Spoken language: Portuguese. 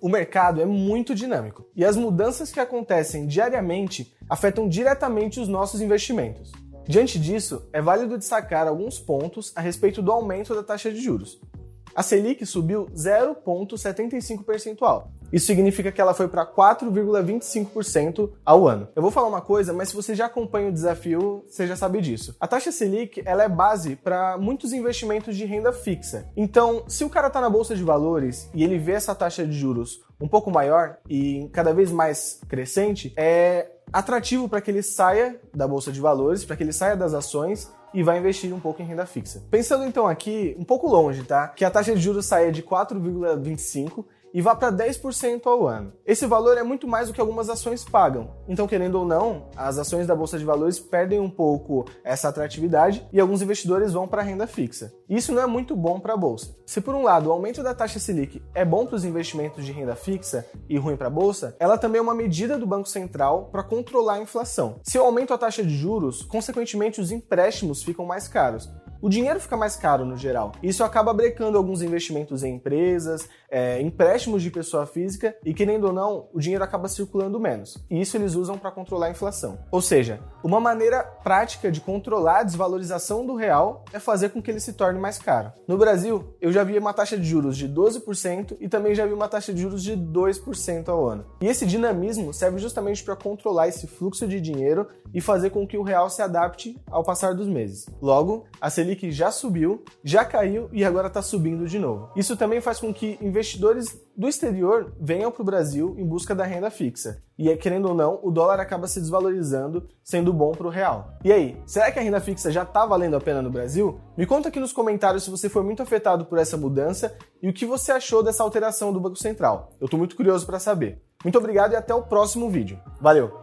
O mercado é muito dinâmico e as mudanças que acontecem diariamente afetam diretamente os nossos investimentos. Diante disso, é válido destacar alguns pontos a respeito do aumento da taxa de juros. A Selic subiu 0,75 percentual. Isso significa que ela foi para 4,25% ao ano. Eu vou falar uma coisa, mas se você já acompanha o desafio, você já sabe disso. A taxa Selic ela é base para muitos investimentos de renda fixa. Então, se o cara está na bolsa de valores e ele vê essa taxa de juros um pouco maior e cada vez mais crescente, é atrativo para que ele saia da bolsa de valores, para que ele saia das ações e vai investir um pouco em renda fixa. Pensando então aqui, um pouco longe, tá? Que a taxa de juros saia de 4,25 e vá para 10% ao ano. Esse valor é muito mais do que algumas ações pagam. Então, querendo ou não, as ações da bolsa de valores perdem um pouco essa atratividade e alguns investidores vão para a renda fixa. Isso não é muito bom para a bolsa. Se por um lado o aumento da taxa Selic é bom para os investimentos de renda fixa e ruim para a bolsa, ela também é uma medida do Banco Central para controlar a inflação. Se eu aumento a taxa de juros, consequentemente os empréstimos ficam mais caros o dinheiro fica mais caro no geral. Isso acaba brecando alguns investimentos em empresas, é, empréstimos de pessoa física e, querendo ou não, o dinheiro acaba circulando menos. E isso eles usam para controlar a inflação. Ou seja, uma maneira prática de controlar a desvalorização do real é fazer com que ele se torne mais caro. No Brasil, eu já vi uma taxa de juros de 12% e também já vi uma taxa de juros de 2% ao ano. E esse dinamismo serve justamente para controlar esse fluxo de dinheiro e fazer com que o real se adapte ao passar dos meses. Logo, a Selic Selic já subiu, já caiu e agora está subindo de novo. Isso também faz com que investidores do exterior venham para o Brasil em busca da renda fixa. E é, querendo ou não, o dólar acaba se desvalorizando, sendo bom para o real. E aí, será que a renda fixa já está valendo a pena no Brasil? Me conta aqui nos comentários se você foi muito afetado por essa mudança e o que você achou dessa alteração do Banco Central. Eu estou muito curioso para saber. Muito obrigado e até o próximo vídeo. Valeu!